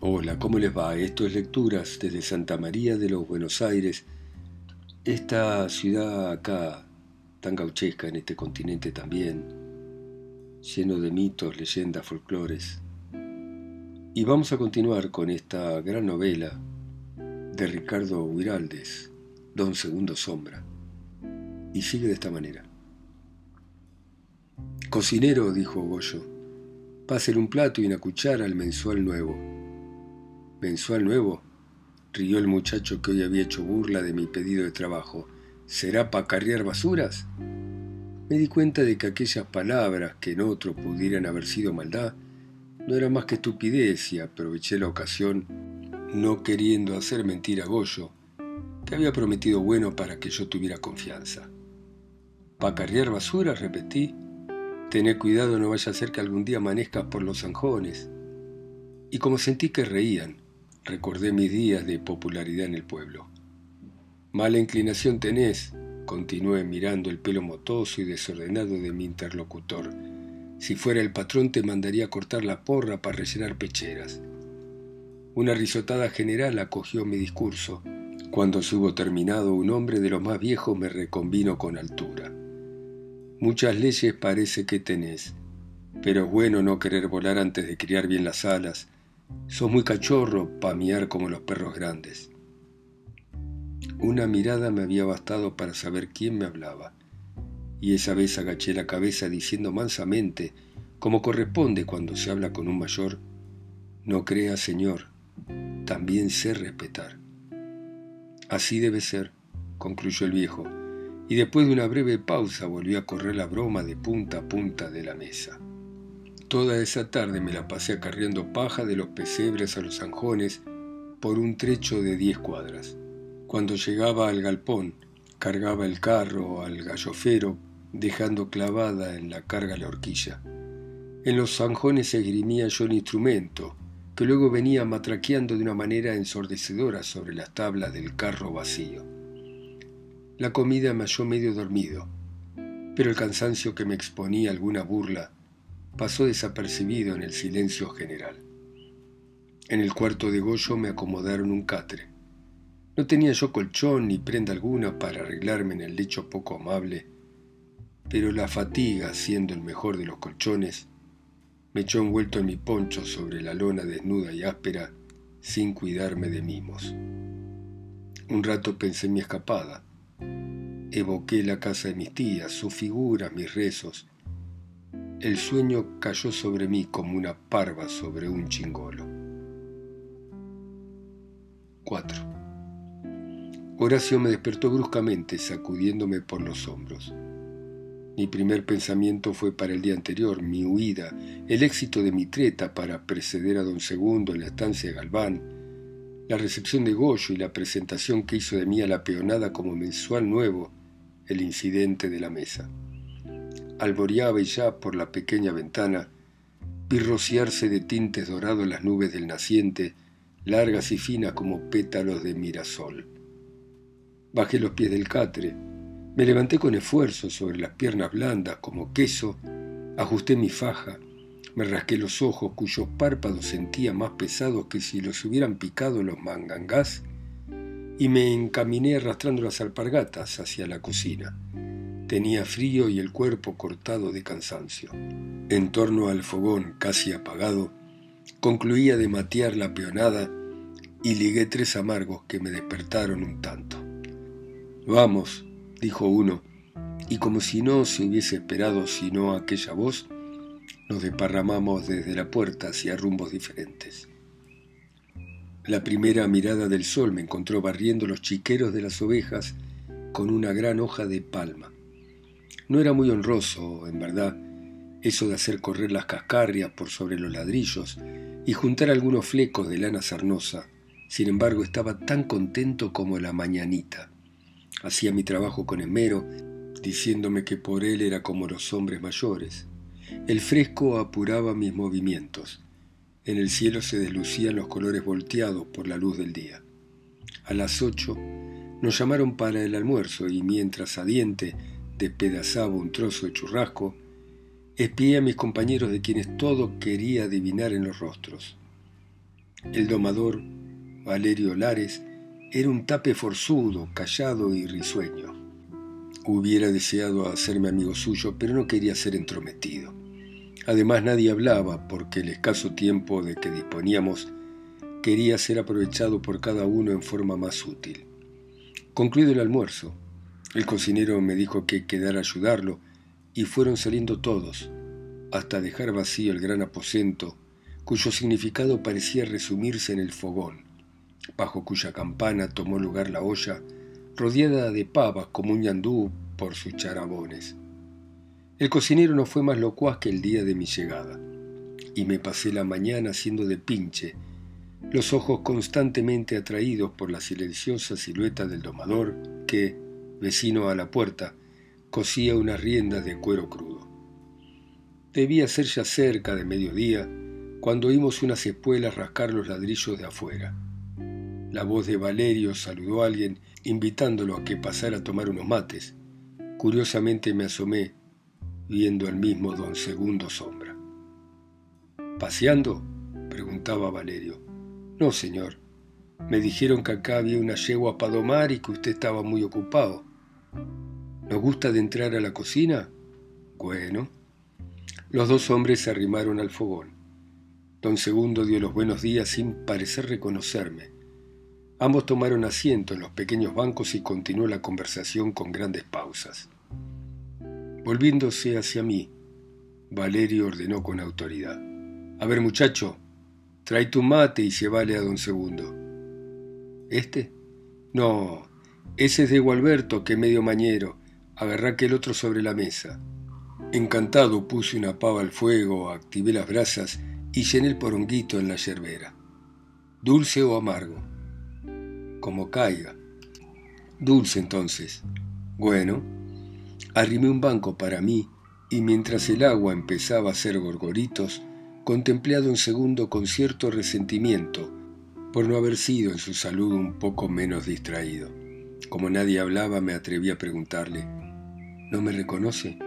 Hola, ¿cómo les va? Esto es Lecturas desde Santa María de los Buenos Aires, esta ciudad acá tan gauchesca en este continente también, lleno de mitos, leyendas, folclores. Y vamos a continuar con esta gran novela de Ricardo Huiraldes, Don Segundo Sombra. Y sigue de esta manera. Cocinero, dijo Goyo, pásele un plato y una cuchara al mensual nuevo mensual nuevo, rió el muchacho que hoy había hecho burla de mi pedido de trabajo. ¿Será para carrear basuras? Me di cuenta de que aquellas palabras que en otro pudieran haber sido maldad no eran más que estupidez y aproveché la ocasión, no queriendo hacer mentir a Goyo, que había prometido bueno para que yo tuviera confianza. ¿Pa carrear basuras? repetí. Tené cuidado, no vaya a ser que algún día amanezcas por los zanjones. Y como sentí que reían, recordé mis días de popularidad en el pueblo. Mala inclinación tenés, continué mirando el pelo motoso y desordenado de mi interlocutor. Si fuera el patrón te mandaría cortar la porra para rellenar pecheras. Una risotada general acogió mi discurso. Cuando se hubo terminado, un hombre de los más viejos me reconvino con altura. Muchas leyes parece que tenés, pero es bueno no querer volar antes de criar bien las alas Sos muy cachorro pa' miar como los perros grandes. Una mirada me había bastado para saber quién me hablaba, y esa vez agaché la cabeza diciendo mansamente, como corresponde cuando se habla con un mayor, no crea, señor, también sé respetar. Así debe ser, concluyó el viejo, y después de una breve pausa volvió a correr la broma de punta a punta de la mesa. Toda esa tarde me la pasé acarreando paja de los pesebres a los zanjones por un trecho de diez cuadras. Cuando llegaba al galpón, cargaba el carro al gallofero, dejando clavada en la carga la horquilla. En los zanjones esgrimía yo el instrumento, que luego venía matraqueando de una manera ensordecedora sobre las tablas del carro vacío. La comida me halló medio dormido, pero el cansancio que me exponía alguna burla pasó desapercibido en el silencio general. En el cuarto de Goyo me acomodaron un catre. No tenía yo colchón ni prenda alguna para arreglarme en el lecho poco amable, pero la fatiga, siendo el mejor de los colchones, me echó envuelto en mi poncho sobre la lona desnuda y áspera, sin cuidarme de mimos. Un rato pensé en mi escapada. Evoqué la casa de mis tías, su figura, mis rezos, el sueño cayó sobre mí como una parva sobre un chingolo. 4. Horacio me despertó bruscamente, sacudiéndome por los hombros. Mi primer pensamiento fue para el día anterior, mi huida, el éxito de mi treta para preceder a don Segundo en la estancia de Galván, la recepción de Goyo y la presentación que hizo de mí a la peonada como mensual nuevo, el incidente de la mesa alboreaba ya por la pequeña ventana vi rociarse de tintes dorados las nubes del naciente, largas y finas como pétalos de mirasol. Bajé los pies del catre, me levanté con esfuerzo sobre las piernas blandas como queso, ajusté mi faja, me rasqué los ojos cuyos párpados sentía más pesados que si los hubieran picado los mangangás, y me encaminé arrastrando las alpargatas hacia la cocina. Tenía frío y el cuerpo cortado de cansancio. En torno al fogón casi apagado, concluía de matear la peonada y ligué tres amargos que me despertaron un tanto. Vamos, dijo uno, y como si no se hubiese esperado sino aquella voz, nos desparramamos desde la puerta hacia rumbos diferentes. La primera mirada del sol me encontró barriendo los chiqueros de las ovejas con una gran hoja de palma. No era muy honroso, en verdad, eso de hacer correr las cascarrias por sobre los ladrillos y juntar algunos flecos de lana sarnosa. Sin embargo, estaba tan contento como la mañanita. Hacía mi trabajo con esmero, diciéndome que por él era como los hombres mayores. El fresco apuraba mis movimientos. En el cielo se deslucían los colores volteados por la luz del día. A las ocho nos llamaron para el almuerzo y mientras a diente despedazaba un trozo de churrasco, espié a mis compañeros de quienes todo quería adivinar en los rostros. El domador, Valerio Lares, era un tape forzudo, callado y risueño. Hubiera deseado hacerme amigo suyo, pero no quería ser entrometido. Además nadie hablaba porque el escaso tiempo de que disponíamos quería ser aprovechado por cada uno en forma más útil. Concluido el almuerzo, el cocinero me dijo que quedara a ayudarlo y fueron saliendo todos, hasta dejar vacío el gran aposento, cuyo significado parecía resumirse en el fogón, bajo cuya campana tomó lugar la olla, rodeada de pavas como un yandú por sus charabones. El cocinero no fue más locuaz que el día de mi llegada, y me pasé la mañana haciendo de pinche, los ojos constantemente atraídos por la silenciosa silueta del domador que, vecino a la puerta, cosía unas riendas de cuero crudo. Debía ser ya cerca de mediodía cuando oímos unas espuelas rascar los ladrillos de afuera. La voz de Valerio saludó a alguien invitándolo a que pasara a tomar unos mates. Curiosamente me asomé viendo al mismo don Segundo Sombra. ¿Paseando? preguntaba Valerio. No, señor. Me dijeron que acá había una yegua para domar y que usted estaba muy ocupado. ¿Nos gusta de entrar a la cocina? Bueno. Los dos hombres se arrimaron al fogón. Don Segundo dio los buenos días sin parecer reconocerme. Ambos tomaron asiento en los pequeños bancos y continuó la conversación con grandes pausas. Volviéndose hacia mí, Valerio ordenó con autoridad. A ver, muchacho, trae tu mate y llévale a don Segundo. ¿Este? No, ese es de Gualberto, que medio mañero. Agarrá que el otro sobre la mesa. Encantado puse una pava al fuego, activé las brasas y llené el poronguito en la yerbera. ¿Dulce o amargo? Como caiga. Dulce entonces. Bueno, Arrimé un banco para mí y mientras el agua empezaba a hacer gorgoritos, contemplé a don Segundo con cierto resentimiento por no haber sido en su salud un poco menos distraído. Como nadie hablaba, me atreví a preguntarle, ¿no me reconoce?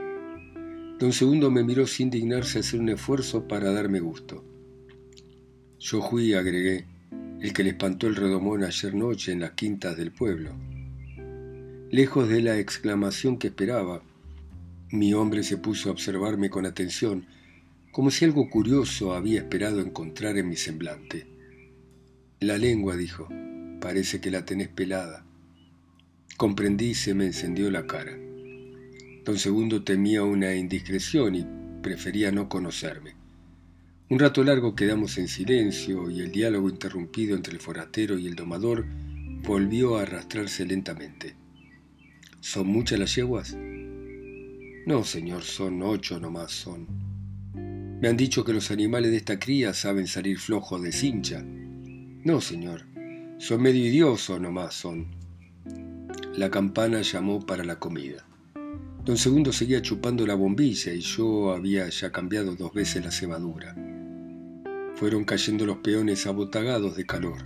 Don Segundo me miró sin dignarse a hacer un esfuerzo para darme gusto. Yo fui, agregué, el que le espantó el redomón ayer noche en las quintas del pueblo. Lejos de la exclamación que esperaba, mi hombre se puso a observarme con atención, como si algo curioso había esperado encontrar en mi semblante. La lengua, dijo, parece que la tenés pelada. Comprendí y se me encendió la cara. Don Segundo temía una indiscreción y prefería no conocerme. Un rato largo quedamos en silencio y el diálogo interrumpido entre el forastero y el domador volvió a arrastrarse lentamente. ¿Son muchas las yeguas? No, señor, son ocho nomás son. Me han dicho que los animales de esta cría saben salir flojos de cincha. No, señor, son medio idiosos nomás son. La campana llamó para la comida. Don Segundo seguía chupando la bombilla y yo había ya cambiado dos veces la cebadura. Fueron cayendo los peones abotagados de calor,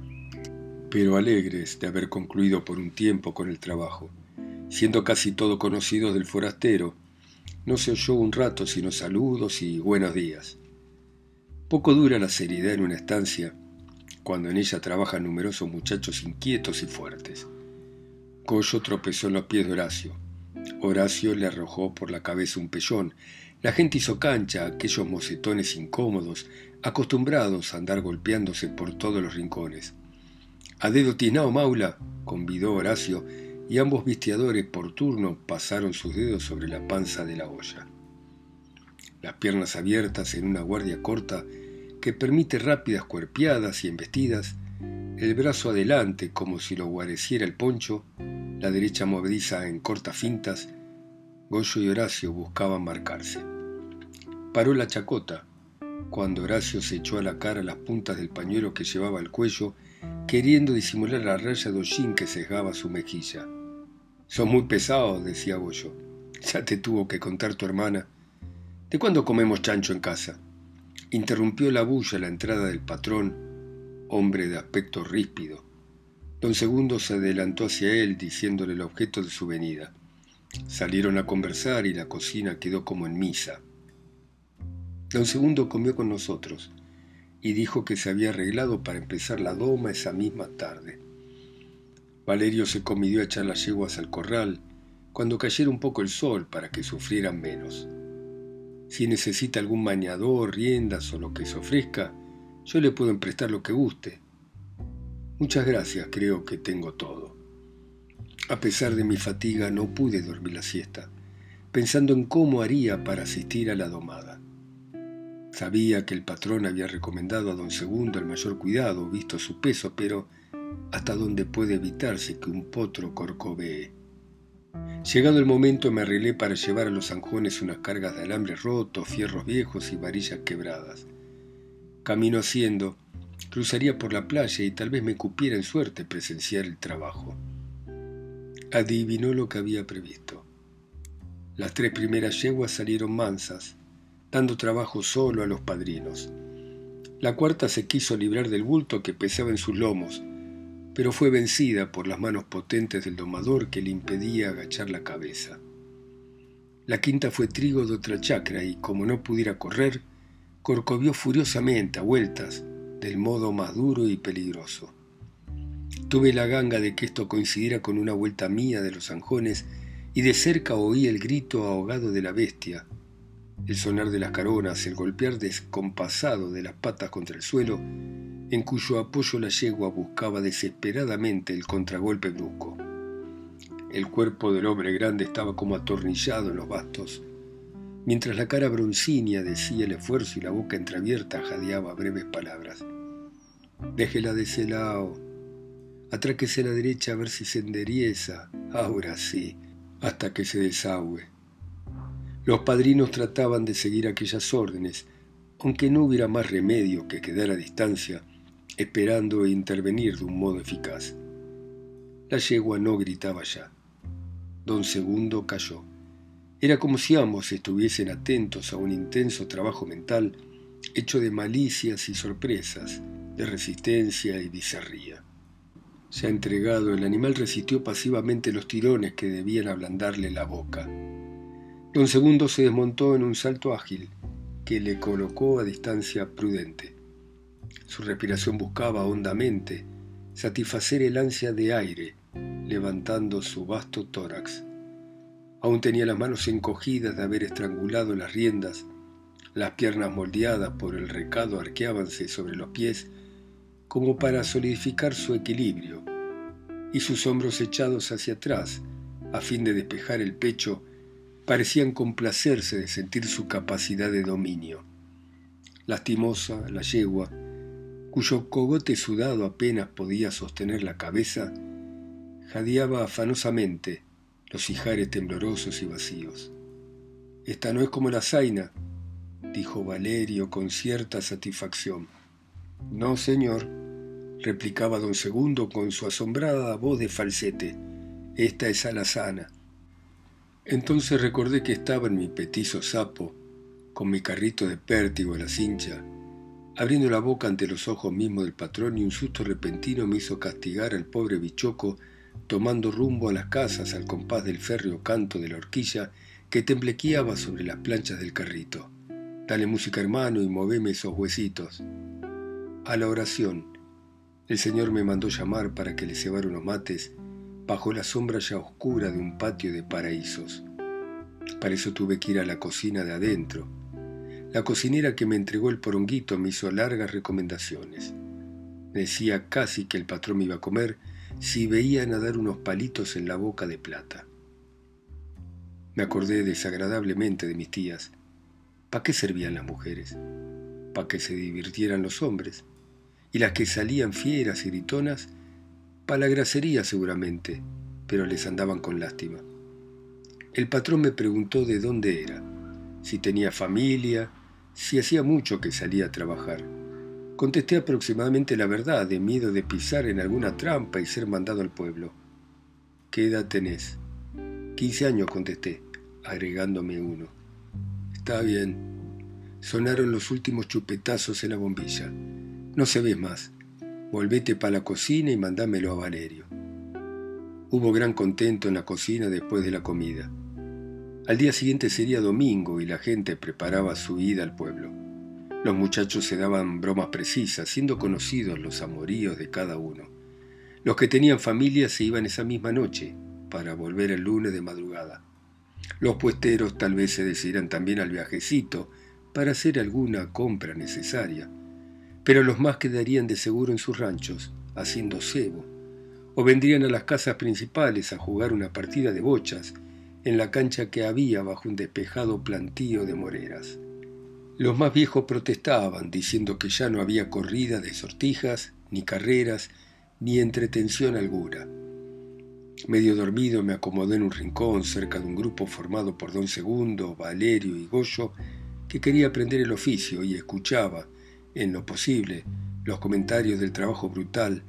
pero alegres de haber concluido por un tiempo con el trabajo siendo casi todo conocido del forastero, no se oyó un rato sino saludos y buenos días. Poco dura la seriedad en una estancia cuando en ella trabajan numerosos muchachos inquietos y fuertes. Coyo tropezó en los pies de Horacio. Horacio le arrojó por la cabeza un pellón. La gente hizo cancha a aquellos mocetones incómodos, acostumbrados a andar golpeándose por todos los rincones. A dedo tinao maula, convidó Horacio, y ambos vistiadores por turno pasaron sus dedos sobre la panza de la olla. Las piernas abiertas en una guardia corta que permite rápidas cuerpiadas y embestidas, el brazo adelante como si lo guareciera el poncho, la derecha movediza en cortas fintas, Goyo y Horacio buscaban marcarse. Paró la chacota, cuando Horacio se echó a la cara las puntas del pañuelo que llevaba al cuello queriendo disimular la raya de hollín que sesgaba su mejilla. Son muy pesados, decía Goyo. Ya te tuvo que contar tu hermana. ¿De cuándo comemos chancho en casa? Interrumpió la bulla la entrada del patrón, hombre de aspecto ríspido. Don Segundo se adelantó hacia él diciéndole el objeto de su venida. Salieron a conversar y la cocina quedó como en misa. Don Segundo comió con nosotros y dijo que se había arreglado para empezar la doma esa misma tarde. Valerio se comidió a echar las yeguas al corral cuando cayera un poco el sol para que sufrieran menos. Si necesita algún mañador, riendas o lo que se ofrezca, yo le puedo emprestar lo que guste. Muchas gracias, creo que tengo todo. A pesar de mi fatiga no pude dormir la siesta, pensando en cómo haría para asistir a la domada. Sabía que el patrón había recomendado a don Segundo el mayor cuidado, visto su peso, pero hasta dónde puede evitarse que un potro corcovee. Llegado el momento me arreglé para llevar a los zanjones unas cargas de alambre roto, fierros viejos y varillas quebradas. Camino haciendo, cruzaría por la playa y tal vez me cupiera en suerte presenciar el trabajo. Adivinó lo que había previsto. Las tres primeras yeguas salieron mansas, dando trabajo solo a los padrinos. La cuarta se quiso librar del bulto que pesaba en sus lomos, pero fue vencida por las manos potentes del domador que le impedía agachar la cabeza. La quinta fue trigo de otra chacra y, como no pudiera correr, corcovió furiosamente a vueltas, del modo más duro y peligroso. Tuve la ganga de que esto coincidiera con una vuelta mía de los anjones y de cerca oí el grito ahogado de la bestia, el sonar de las caronas, el golpear descompasado de las patas contra el suelo en cuyo apoyo la yegua buscaba desesperadamente el contragolpe brusco. El cuerpo del hombre grande estaba como atornillado en los bastos, mientras la cara broncínea decía el esfuerzo y la boca entreabierta jadeaba breves palabras. Déjela de ese lado, atráquese a la derecha a ver si se enderieza, ahora sí, hasta que se desahue. Los padrinos trataban de seguir aquellas órdenes, aunque no hubiera más remedio que quedar a distancia esperando intervenir de un modo eficaz. La yegua no gritaba ya. Don Segundo cayó. Era como si ambos estuviesen atentos a un intenso trabajo mental hecho de malicias y sorpresas, de resistencia y bizarría. Ya entregado, el animal resistió pasivamente los tirones que debían ablandarle la boca. Don Segundo se desmontó en un salto ágil que le colocó a distancia prudente. Su respiración buscaba hondamente satisfacer el ansia de aire, levantando su vasto tórax. Aún tenía las manos encogidas de haber estrangulado las riendas, las piernas moldeadas por el recado arqueábanse sobre los pies como para solidificar su equilibrio, y sus hombros echados hacia atrás, a fin de despejar el pecho, parecían complacerse de sentir su capacidad de dominio. Lastimosa, la yegua, cuyo cogote sudado apenas podía sostener la cabeza, jadeaba afanosamente los ijares temblorosos y vacíos. Esta no es como la zaina, dijo Valerio con cierta satisfacción. No, señor, replicaba don Segundo con su asombrada voz de falsete. Esta es alazana. Entonces recordé que estaba en mi petizo sapo, con mi carrito de pértigo en la cincha, abriendo la boca ante los ojos mismos del patrón y un susto repentino me hizo castigar al pobre bichoco tomando rumbo a las casas al compás del férreo canto de la horquilla que temblequeaba sobre las planchas del carrito. Dale música hermano y moveme esos huesitos. A la oración. El Señor me mandó llamar para que le cebara unos mates bajo la sombra ya oscura de un patio de paraísos. Para eso tuve que ir a la cocina de adentro, la cocinera que me entregó el poronguito me hizo largas recomendaciones. decía casi que el patrón me iba a comer si veía nadar unos palitos en la boca de plata. Me acordé desagradablemente de mis tías. ¿Para qué servían las mujeres? ¿Para que se divirtieran los hombres? Y las que salían fieras y gritonas, para la gracería seguramente, pero les andaban con lástima. El patrón me preguntó de dónde era, si tenía familia, si hacía mucho que salía a trabajar. Contesté aproximadamente la verdad, de miedo de pisar en alguna trampa y ser mandado al pueblo. ¿Qué edad tenés? Quince años, contesté, agregándome uno. Está bien. Sonaron los últimos chupetazos en la bombilla. No se ve más. Volvete para la cocina y mandámelo a Valerio. Hubo gran contento en la cocina después de la comida. Al día siguiente sería domingo y la gente preparaba su ida al pueblo. Los muchachos se daban bromas precisas, siendo conocidos los amoríos de cada uno. Los que tenían familia se iban esa misma noche, para volver el lunes de madrugada. Los puesteros tal vez se decidieran también al viajecito para hacer alguna compra necesaria, pero los más quedarían de seguro en sus ranchos, haciendo cebo, o vendrían a las casas principales a jugar una partida de bochas en la cancha que había bajo un despejado plantío de moreras. Los más viejos protestaban, diciendo que ya no había corrida de sortijas, ni carreras, ni entretención alguna. Medio dormido me acomodé en un rincón cerca de un grupo formado por don Segundo, Valerio y Goyo, que quería aprender el oficio y escuchaba, en lo posible, los comentarios del trabajo brutal,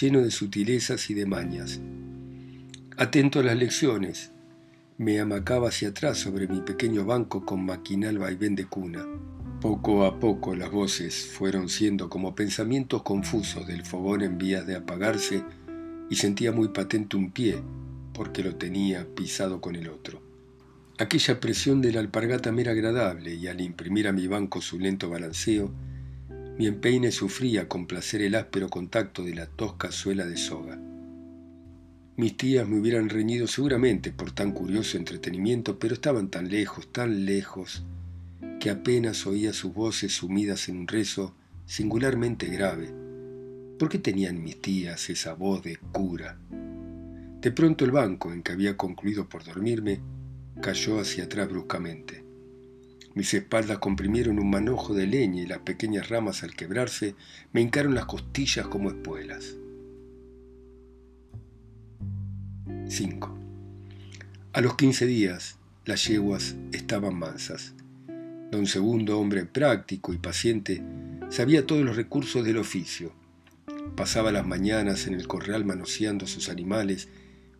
lleno de sutilezas y de mañas. Atento a las lecciones, me amacaba hacia atrás sobre mi pequeño banco con maquinal vaivén de cuna. Poco a poco las voces fueron siendo como pensamientos confusos del fogón en vías de apagarse y sentía muy patente un pie porque lo tenía pisado con el otro. Aquella presión de la alpargata me era agradable y al imprimir a mi banco su lento balanceo, mi empeine sufría con placer el áspero contacto de la tosca suela de soga. Mis tías me hubieran reñido seguramente por tan curioso entretenimiento, pero estaban tan lejos, tan lejos, que apenas oía sus voces sumidas en un rezo singularmente grave. ¿Por qué tenían mis tías esa voz de cura? De pronto el banco en que había concluido por dormirme cayó hacia atrás bruscamente. Mis espaldas comprimieron un manojo de leña y las pequeñas ramas al quebrarse me hincaron las costillas como espuelas. 5. A los quince días las yeguas estaban mansas. Don Segundo, hombre práctico y paciente, sabía todos los recursos del oficio. Pasaba las mañanas en el corral manoseando sus animales,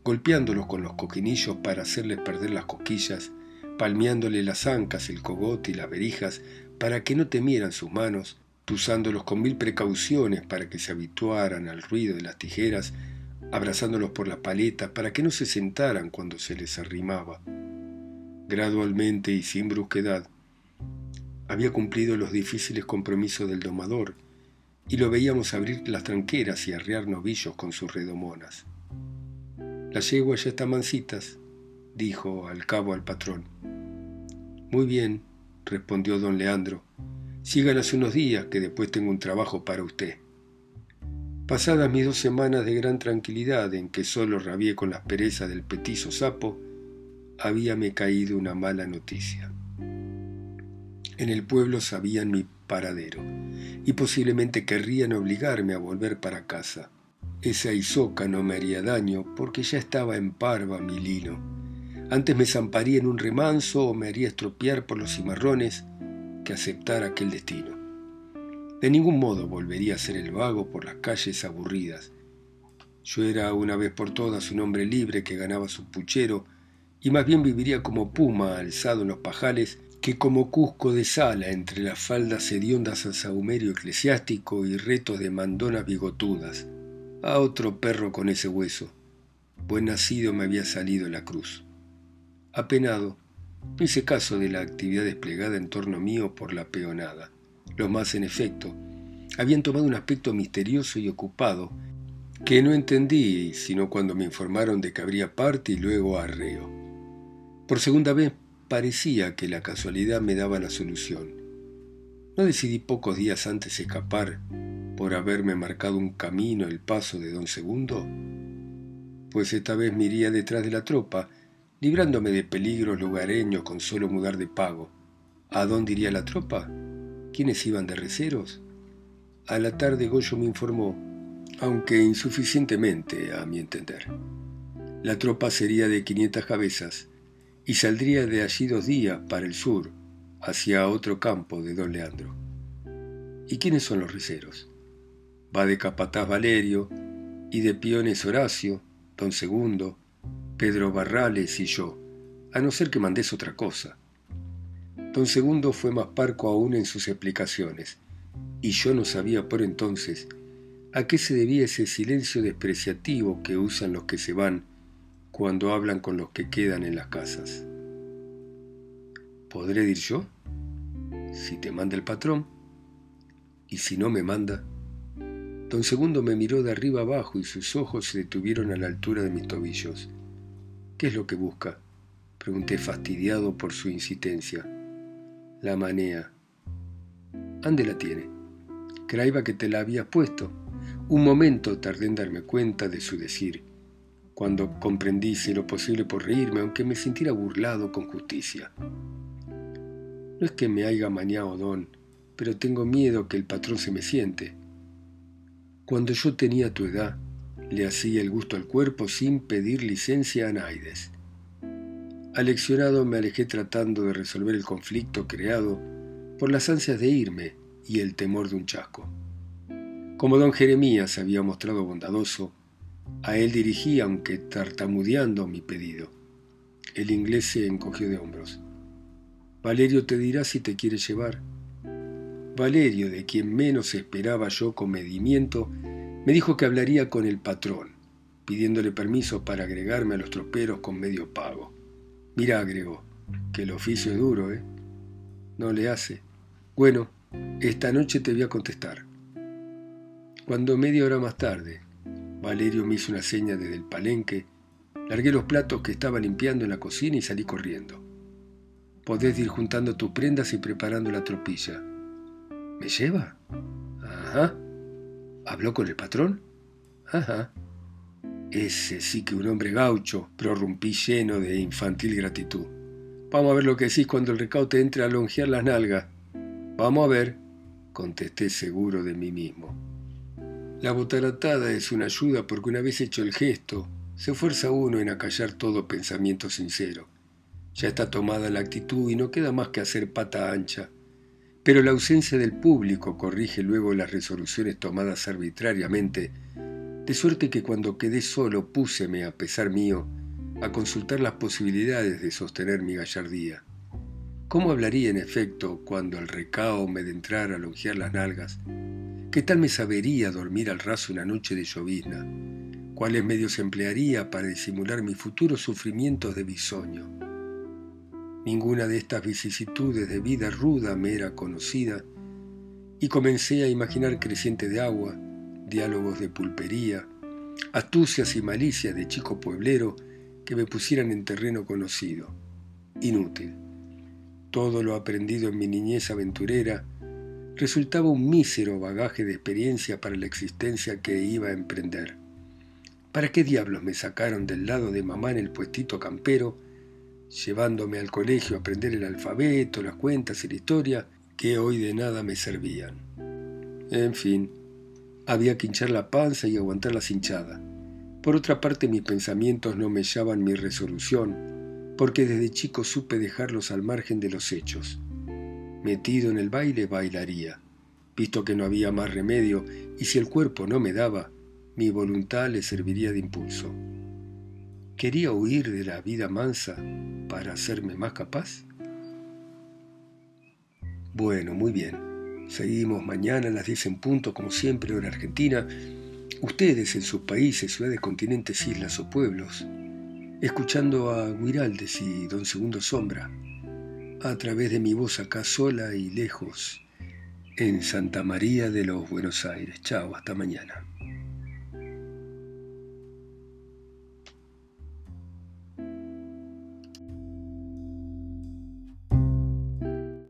golpeándolos con los coquinillos para hacerles perder las coquillas palmeándole las ancas, el cogote y las verijas para que no temieran sus manos, tusándolos con mil precauciones para que se habituaran al ruido de las tijeras, abrazándolos por las paletas para que no se sentaran cuando se les arrimaba. Gradualmente y sin brusquedad, había cumplido los difíciles compromisos del domador, y lo veíamos abrir las tranqueras y arrear novillos con sus redomonas. Las yeguas ya están mansitas, dijo al cabo al patrón. Muy bien, respondió don Leandro. Sígalas unos días, que después tengo un trabajo para usted. Pasadas mis dos semanas de gran tranquilidad en que solo rabié con las perezas del petizo sapo, habíame caído una mala noticia. En el pueblo sabían mi paradero y posiblemente querrían obligarme a volver para casa. Esa isoca no me haría daño porque ya estaba en parva mi lino antes me zamparía en un remanso o me haría estropear por los cimarrones que aceptar aquel destino. De ningún modo volvería a ser el vago por las calles aburridas. Yo era una vez por todas un hombre libre que ganaba su puchero y más bien viviría como puma alzado en los pajales que como cusco de sala entre las faldas hediondas al sahumerio eclesiástico y retos de mandonas bigotudas. A otro perro con ese hueso. Buen nacido me había salido la cruz. Apenado, no hice caso de la actividad desplegada en torno mío por la peonada. Los más, en efecto, habían tomado un aspecto misterioso y ocupado, que no entendí sino cuando me informaron de que habría parte y luego arreo. Por segunda vez parecía que la casualidad me daba la solución. ¿No decidí pocos días antes escapar por haberme marcado un camino el paso de don Segundo? Pues esta vez me iría detrás de la tropa librándome de peligros lugareños con solo mudar de pago. ¿A dónde iría la tropa? ¿Quiénes iban de receros? A la tarde Goyo me informó, aunque insuficientemente a mi entender. La tropa sería de 500 cabezas y saldría de allí dos días para el sur, hacia otro campo de don Leandro. ¿Y quiénes son los receros? Va de capataz Valerio y de peones Horacio, don Segundo, Pedro Barrales y yo, a no ser que mandés otra cosa. Don Segundo fue más parco aún en sus explicaciones, y yo no sabía por entonces a qué se debía ese silencio despreciativo que usan los que se van cuando hablan con los que quedan en las casas. ¿Podré ir yo? Si te manda el patrón, ¿Y si no me manda? Don Segundo me miró de arriba abajo y sus ojos se detuvieron a la altura de mis tobillos. ¿Qué es lo que busca? Pregunté fastidiado por su insistencia. La manea. ¿Ande la tiene? Creíba que te la habías puesto. Un momento tardé en darme cuenta de su decir, cuando comprendí si lo posible por reírme, aunque me sintiera burlado con justicia. No es que me haya mañado, don, pero tengo miedo que el patrón se me siente. Cuando yo tenía tu edad, le hacía el gusto al cuerpo sin pedir licencia a Naides. Aleccionado me alejé tratando de resolver el conflicto creado por las ansias de irme y el temor de un chasco. Como don Jeremías se había mostrado bondadoso, a él dirigí, aunque tartamudeando, mi pedido. El inglés se encogió de hombros. Valerio te dirá si te quiere llevar. Valerio, de quien menos esperaba yo comedimiento, me dijo que hablaría con el patrón, pidiéndole permiso para agregarme a los troperos con medio pago. Mira, agregó, que el oficio es duro, ¿eh? No le hace. Bueno, esta noche te voy a contestar. Cuando media hora más tarde, Valerio me hizo una seña desde el palenque, largué los platos que estaba limpiando en la cocina y salí corriendo. Podés ir juntando tus prendas y preparando la tropilla. ¿Me lleva? Ajá. ¿Habló con el patrón? Ajá. Ese sí que un hombre gaucho, prorrumpí lleno de infantil gratitud. Vamos a ver lo que decís cuando el recaute entre a longear las nalgas. Vamos a ver, contesté seguro de mí mismo. La botaratada es una ayuda porque una vez hecho el gesto, se fuerza uno en acallar todo pensamiento sincero. Ya está tomada la actitud y no queda más que hacer pata ancha pero la ausencia del público corrige luego las resoluciones tomadas arbitrariamente, de suerte que cuando quedé solo púseme, a pesar mío, a consultar las posibilidades de sostener mi gallardía. ¿Cómo hablaría en efecto cuando el recao me entrara a longear las nalgas? ¿Qué tal me sabería dormir al raso una noche de llovizna? ¿Cuáles medios emplearía para disimular mis futuros sufrimientos de bisoño? Ninguna de estas vicisitudes de vida ruda me era conocida, y comencé a imaginar creciente de agua, diálogos de pulpería, astucias y malicias de chico pueblero que me pusieran en terreno conocido. Inútil. Todo lo aprendido en mi niñez aventurera resultaba un mísero bagaje de experiencia para la existencia que iba a emprender. ¿Para qué diablos me sacaron del lado de mamá en el puestito campero llevándome al colegio a aprender el alfabeto, las cuentas y la historia, que hoy de nada me servían. En fin, había que hinchar la panza y aguantar la cinchada. Por otra parte, mis pensamientos no mellaban mi resolución, porque desde chico supe dejarlos al margen de los hechos. Metido en el baile, bailaría, visto que no había más remedio, y si el cuerpo no me daba, mi voluntad le serviría de impulso. ¿Quería huir de la vida mansa para hacerme más capaz? Bueno, muy bien. Seguimos mañana a las 10 en punto, como siempre, hora argentina. Ustedes en sus países, ciudades, continentes, islas o pueblos, escuchando a Guiraldes y Don Segundo Sombra, a través de mi voz acá sola y lejos, en Santa María de los Buenos Aires. Chao, hasta mañana.